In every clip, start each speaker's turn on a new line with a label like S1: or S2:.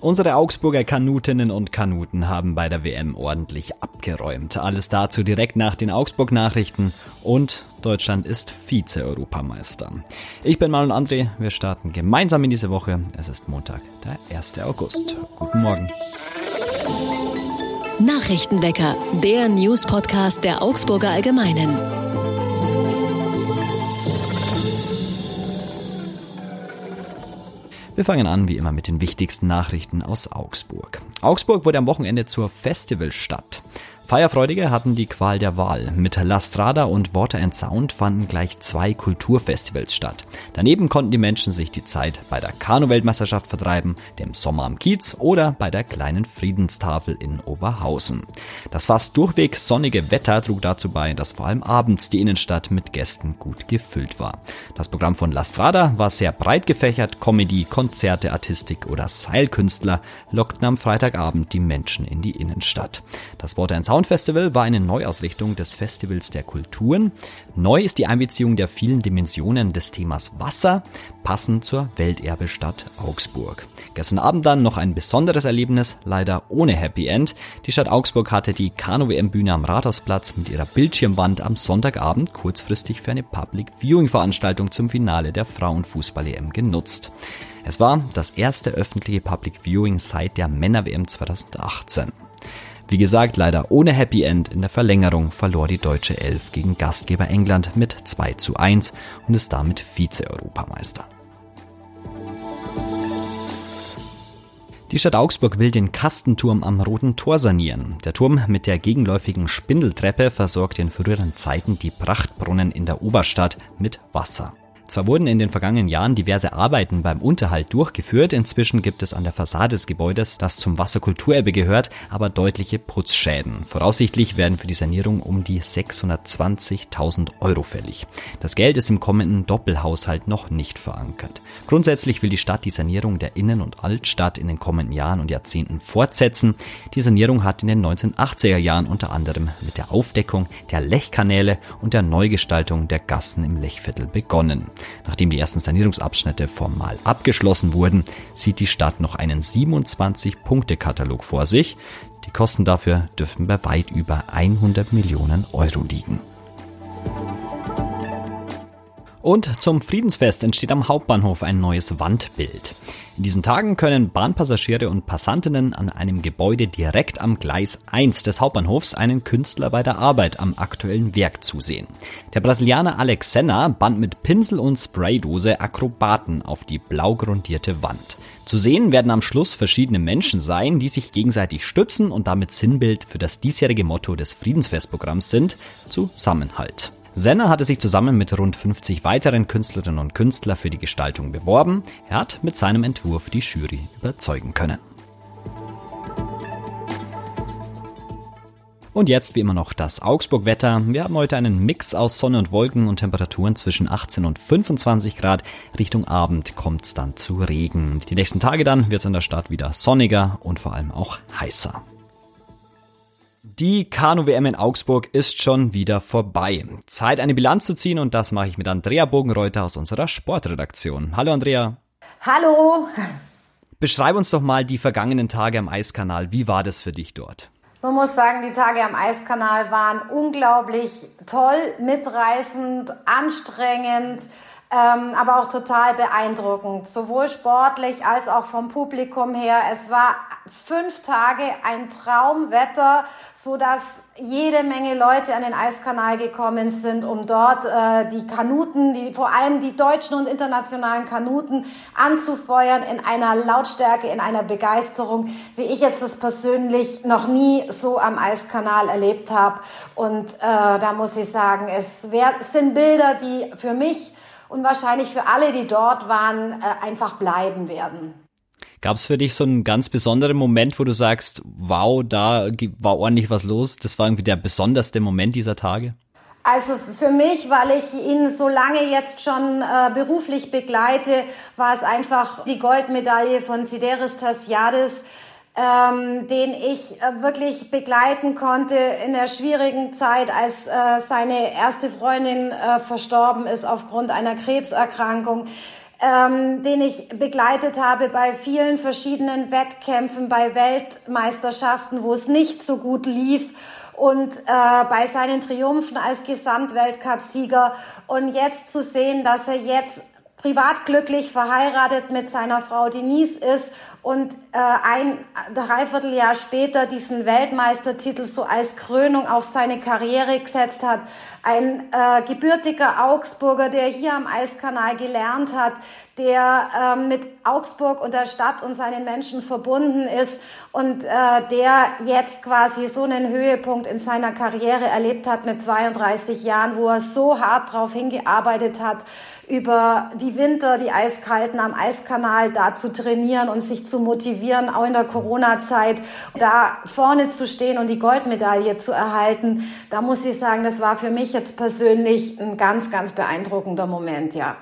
S1: Unsere Augsburger Kanutinnen und Kanuten haben bei der WM ordentlich abgeräumt. Alles dazu direkt nach den Augsburg-Nachrichten und Deutschland ist Vize-Europameister. Ich bin Manuel André, wir starten gemeinsam in diese Woche. Es ist Montag, der 1. August. Guten Morgen.
S2: Nachrichtenwecker, der News-Podcast der Augsburger Allgemeinen.
S1: Wir fangen an wie immer mit den wichtigsten Nachrichten aus Augsburg. Augsburg wurde am Wochenende zur Festivalstadt. Feierfreudige hatten die Qual der Wahl. Mit La Strada und Water and Sound fanden gleich zwei Kulturfestivals statt. Daneben konnten die Menschen sich die Zeit bei der Kanu-Weltmeisterschaft vertreiben, dem Sommer am Kiez oder bei der kleinen Friedenstafel in Oberhausen. Das fast durchweg sonnige Wetter trug dazu bei, dass vor allem abends die Innenstadt mit Gästen gut gefüllt war. Das Programm von La Strada war sehr breit gefächert. Comedy, Konzerte, Artistik oder Seilkünstler lockten am Freitagabend die Menschen in die Innenstadt. Das Water and Sound Soundfestival war eine Neuausrichtung des Festivals der Kulturen. Neu ist die Einbeziehung der vielen Dimensionen des Themas Wasser, passend zur Welterbestadt Augsburg. Gestern Abend dann noch ein besonderes Erlebnis, leider ohne Happy End. Die Stadt Augsburg hatte die Kanu-WM-Bühne am Rathausplatz mit ihrer Bildschirmwand am Sonntagabend kurzfristig für eine Public Viewing-Veranstaltung zum Finale der Frauenfußball-EM genutzt. Es war das erste öffentliche Public Viewing seit der Männer-WM 2018. Wie gesagt, leider ohne Happy End. In der Verlängerung verlor die deutsche Elf gegen Gastgeber England mit 2 zu 1 und ist damit Vize-Europameister. Die Stadt Augsburg will den Kastenturm am Roten Tor sanieren. Der Turm mit der gegenläufigen Spindeltreppe versorgt in früheren Zeiten die Prachtbrunnen in der Oberstadt mit Wasser. Zwar wurden in den vergangenen Jahren diverse Arbeiten beim Unterhalt durchgeführt, inzwischen gibt es an der Fassade des Gebäudes, das zum Wasserkulturerbe gehört, aber deutliche Putzschäden. Voraussichtlich werden für die Sanierung um die 620.000 Euro fällig. Das Geld ist im kommenden Doppelhaushalt noch nicht verankert. Grundsätzlich will die Stadt die Sanierung der Innen- und Altstadt in den kommenden Jahren und Jahrzehnten fortsetzen. Die Sanierung hat in den 1980er Jahren unter anderem mit der Aufdeckung der Lechkanäle und der Neugestaltung der Gassen im Lechviertel begonnen. Nachdem die ersten Sanierungsabschnitte formal abgeschlossen wurden, sieht die Stadt noch einen 27-Punkte-Katalog vor sich. Die Kosten dafür dürften bei weit über 100 Millionen Euro liegen. Und zum Friedensfest entsteht am Hauptbahnhof ein neues Wandbild. In diesen Tagen können Bahnpassagiere und Passantinnen an einem Gebäude direkt am Gleis 1 des Hauptbahnhofs einen Künstler bei der Arbeit am aktuellen Werk zusehen. Der Brasilianer Alex Senna band mit Pinsel und Spraydose Akrobaten auf die blau grundierte Wand. Zu sehen werden am Schluss verschiedene Menschen sein, die sich gegenseitig stützen und damit Sinnbild für das diesjährige Motto des Friedensfestprogramms sind, Zusammenhalt. Senna hatte sich zusammen mit rund 50 weiteren Künstlerinnen und Künstlern für die Gestaltung beworben. Er hat mit seinem Entwurf die Jury überzeugen können. Und jetzt wie immer noch das Augsburg-Wetter. Wir haben heute einen Mix aus Sonne und Wolken und Temperaturen zwischen 18 und 25 Grad. Richtung Abend kommt es dann zu Regen. Die nächsten Tage dann wird es in der Stadt wieder sonniger und vor allem auch heißer. Die Kanu-WM in Augsburg ist schon wieder vorbei. Zeit, eine Bilanz zu ziehen und das mache ich mit Andrea Bogenreuter aus unserer Sportredaktion. Hallo Andrea.
S3: Hallo.
S1: Beschreib uns doch mal die vergangenen Tage am Eiskanal. Wie war das für dich dort?
S3: Man muss sagen, die Tage am Eiskanal waren unglaublich toll, mitreißend, anstrengend ähm, aber auch total beeindruckend, sowohl sportlich als auch vom Publikum her. Es war fünf Tage ein Traumwetter, so dass jede Menge Leute an den Eiskanal gekommen sind, um dort äh, die Kanuten, die, vor allem die deutschen und internationalen Kanuten anzufeuern in einer Lautstärke, in einer Begeisterung, wie ich jetzt das persönlich noch nie so am Eiskanal erlebt habe. Und äh, da muss ich sagen, es wär, sind Bilder, die für mich und wahrscheinlich für alle, die dort waren, äh, einfach bleiben werden.
S1: Gab es für dich so einen ganz besonderen Moment, wo du sagst, wow, da war ordentlich was los? Das war irgendwie der besonderste Moment dieser Tage?
S3: Also für mich, weil ich ihn so lange jetzt schon äh, beruflich begleite, war es einfach die Goldmedaille von Sideris Tassiadis, ähm, den ich äh, wirklich begleiten konnte in der schwierigen Zeit, als äh, seine erste Freundin äh, verstorben ist aufgrund einer Krebserkrankung. ähm, den ich begleitet habe bei vielen verschiedenen Wettkämpfen, bei Weltmeisterschaften, wo es nicht so gut lief und äh, bei seinen Triumphen als Gesamtweltcupsieger und jetzt zu sehen, dass er jetzt privat glücklich verheiratet mit seiner Frau Denise ist und äh, ein Dreivierteljahr später diesen Weltmeistertitel so als Krönung auf seine Karriere gesetzt hat. Ein äh, gebürtiger Augsburger, der hier am Eiskanal gelernt hat, der äh, mit Augsburg und der Stadt und seinen Menschen verbunden ist und äh, der jetzt quasi so einen Höhepunkt in seiner Karriere erlebt hat mit 32 Jahren, wo er so hart drauf hingearbeitet hat, über die Winter, die Eiskalten am Eiskanal da zu trainieren und sich zu motivieren, auch in der Corona-Zeit, da vorne zu stehen und die Goldmedaille zu erhalten. Da muss ich sagen, das war für mich jetzt persönlich ein ganz, ganz beeindruckender Moment, ja.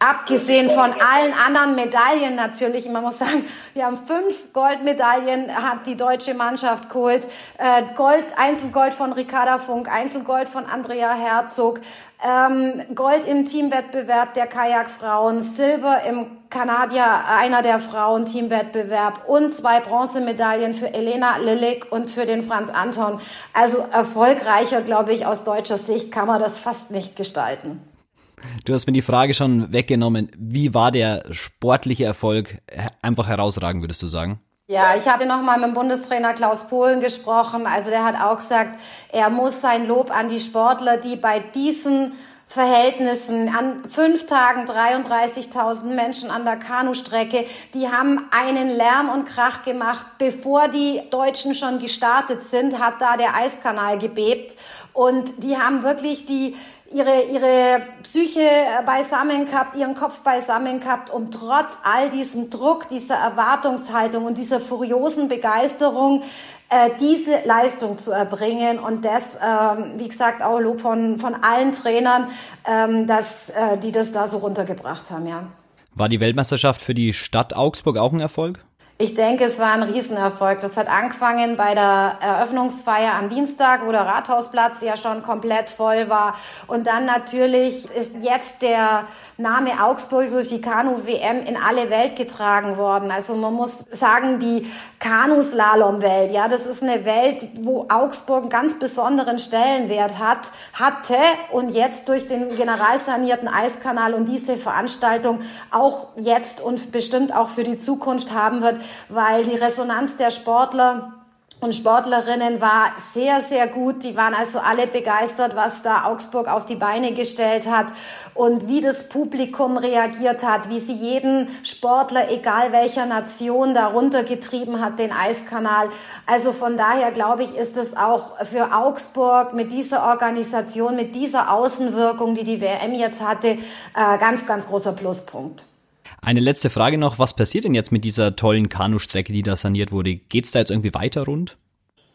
S3: Abgesehen von allen anderen Medaillen natürlich. Man muss sagen, wir haben fünf Goldmedaillen, hat die deutsche Mannschaft geholt. Äh, Gold, Einzelgold von Ricarda Funk, Einzelgold von Andrea Herzog, ähm, Gold im Teamwettbewerb der Kajakfrauen, Silber im Kanadier, einer der Frauen Teamwettbewerb und zwei Bronzemedaillen für Elena Lillig und für den Franz Anton. Also erfolgreicher, glaube ich, aus deutscher Sicht kann man das fast nicht gestalten.
S1: Du hast mir die Frage schon weggenommen. Wie war der sportliche Erfolg einfach herausragend, würdest du sagen?
S3: Ja, ich hatte noch mal mit dem Bundestrainer Klaus Polen gesprochen. Also der hat auch gesagt, er muss sein Lob an die Sportler, die bei diesen Verhältnissen an fünf Tagen 33.000 Menschen an der Kanustrecke, die haben einen Lärm und Krach gemacht, bevor die Deutschen schon gestartet sind, hat da der Eiskanal gebebt und die haben wirklich die ihre, ihre Psyche beisammen gehabt, ihren Kopf beisammen gehabt, um trotz all diesem Druck, dieser Erwartungshaltung und dieser furiosen Begeisterung äh, diese Leistung zu erbringen. Und das, ähm, wie gesagt, auch Lob von, von allen Trainern, ähm, dass, äh, die das da so runtergebracht haben, ja.
S1: War die Weltmeisterschaft für die Stadt Augsburg auch ein Erfolg?
S3: Ich denke, es war ein Riesenerfolg. Das hat angefangen bei der Eröffnungsfeier am Dienstag, wo der Rathausplatz ja schon komplett voll war. Und dann natürlich ist jetzt der Name Augsburg durch die Kanu-WM in alle Welt getragen worden. Also man muss sagen, die Kanuslalom-Welt, ja, das ist eine Welt, wo Augsburg einen ganz besonderen Stellenwert hat, hatte und jetzt durch den generalsanierten Eiskanal und diese Veranstaltung auch jetzt und bestimmt auch für die Zukunft haben wird, weil die Resonanz der Sportler und Sportlerinnen war sehr, sehr gut. Die waren also alle begeistert, was da Augsburg auf die Beine gestellt hat und wie das Publikum reagiert hat, wie sie jeden Sportler, egal welcher Nation, darunter getrieben hat, den Eiskanal. Also von daher glaube ich, ist es auch für Augsburg mit dieser Organisation, mit dieser Außenwirkung, die die WM jetzt hatte, äh, ganz, ganz großer Pluspunkt.
S1: Eine letzte Frage noch, was passiert denn jetzt mit dieser tollen Kanustrecke, die da saniert wurde? Geht es da jetzt irgendwie weiter rund?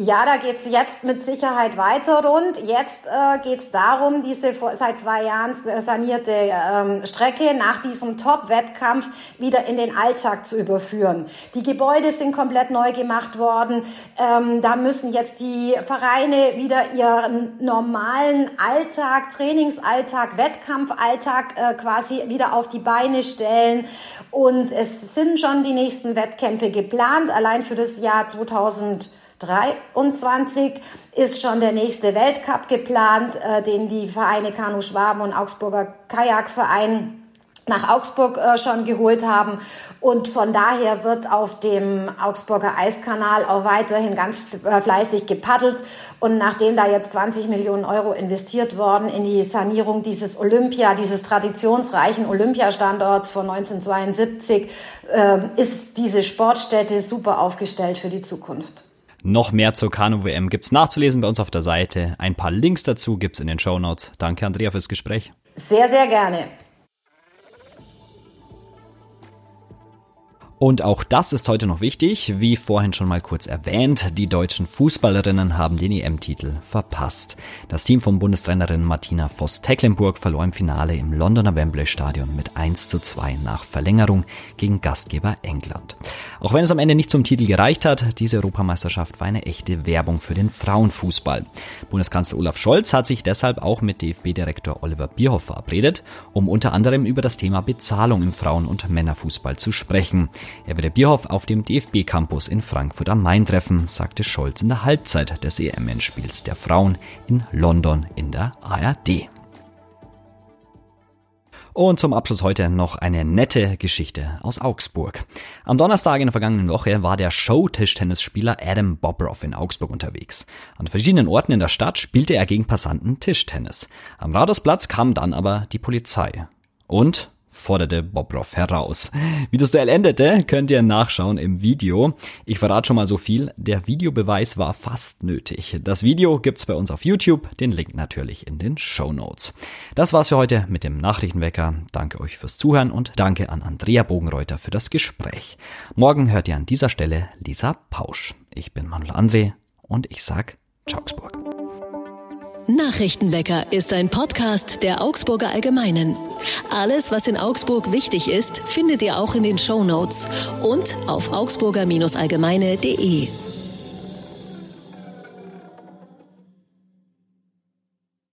S3: Ja, da geht's jetzt mit Sicherheit weiter rund. Jetzt äh, geht's darum, diese seit zwei Jahren sanierte ähm, Strecke nach diesem Top-Wettkampf wieder in den Alltag zu überführen. Die Gebäude sind komplett neu gemacht worden. Ähm, da müssen jetzt die Vereine wieder ihren normalen Alltag, Trainingsalltag, Wettkampfalltag äh, quasi wieder auf die Beine stellen. Und es sind schon die nächsten Wettkämpfe geplant, allein für das Jahr 2000 23 ist schon der nächste Weltcup geplant, äh, den die Vereine Kanu Schwaben und Augsburger Kajakverein nach Augsburg äh, schon geholt haben. Und von daher wird auf dem Augsburger Eiskanal auch weiterhin ganz äh, fleißig gepaddelt. Und nachdem da jetzt 20 Millionen Euro investiert worden in die Sanierung dieses Olympia, dieses traditionsreichen Olympiastandorts von 1972, äh, ist diese Sportstätte super aufgestellt für die Zukunft.
S1: Noch mehr zur Kanu-WM gibt's nachzulesen bei uns auf der Seite. Ein paar Links dazu gibt's in den Show Notes. Danke, Andrea, fürs Gespräch.
S3: Sehr, sehr gerne.
S1: Und auch das ist heute noch wichtig. Wie vorhin schon mal kurz erwähnt, die deutschen Fußballerinnen haben den EM-Titel verpasst. Das Team von Bundestrainerin Martina Voss-Tecklenburg verlor im Finale im Londoner Wembley Stadion mit 1 zu 2 nach Verlängerung gegen Gastgeber England. Auch wenn es am Ende nicht zum Titel gereicht hat, diese Europameisterschaft war eine echte Werbung für den Frauenfußball. Bundeskanzler Olaf Scholz hat sich deshalb auch mit DFB-Direktor Oliver Bierhoff verabredet, um unter anderem über das Thema Bezahlung im Frauen- und Männerfußball zu sprechen. Er werde Bierhoff auf dem DFB-Campus in Frankfurt am Main treffen, sagte Scholz in der Halbzeit des EM-Endspiels der Frauen in London in der ARD. Und zum Abschluss heute noch eine nette Geschichte aus Augsburg. Am Donnerstag in der vergangenen Woche war der Show-Tischtennisspieler Adam Bobroff in Augsburg unterwegs. An verschiedenen Orten in der Stadt spielte er gegen Passanten Tischtennis. Am Rathausplatz kam dann aber die Polizei. Und forderte Bobrov heraus. Wie das Duell endete, könnt ihr nachschauen im Video. Ich verrate schon mal so viel, der Videobeweis war fast nötig. Das Video gibt's bei uns auf YouTube, den Link natürlich in den Show Notes. Das war's für heute mit dem Nachrichtenwecker. Danke euch fürs Zuhören und danke an Andrea Bogenreuter für das Gespräch. Morgen hört ihr an dieser Stelle Lisa Pausch. Ich bin Manuel André und ich sag Augsburg.
S2: Nachrichtenwecker ist ein Podcast der Augsburger Allgemeinen. Alles, was in Augsburg wichtig ist, findet ihr auch in den Show Notes und auf augsburger-allgemeine.de.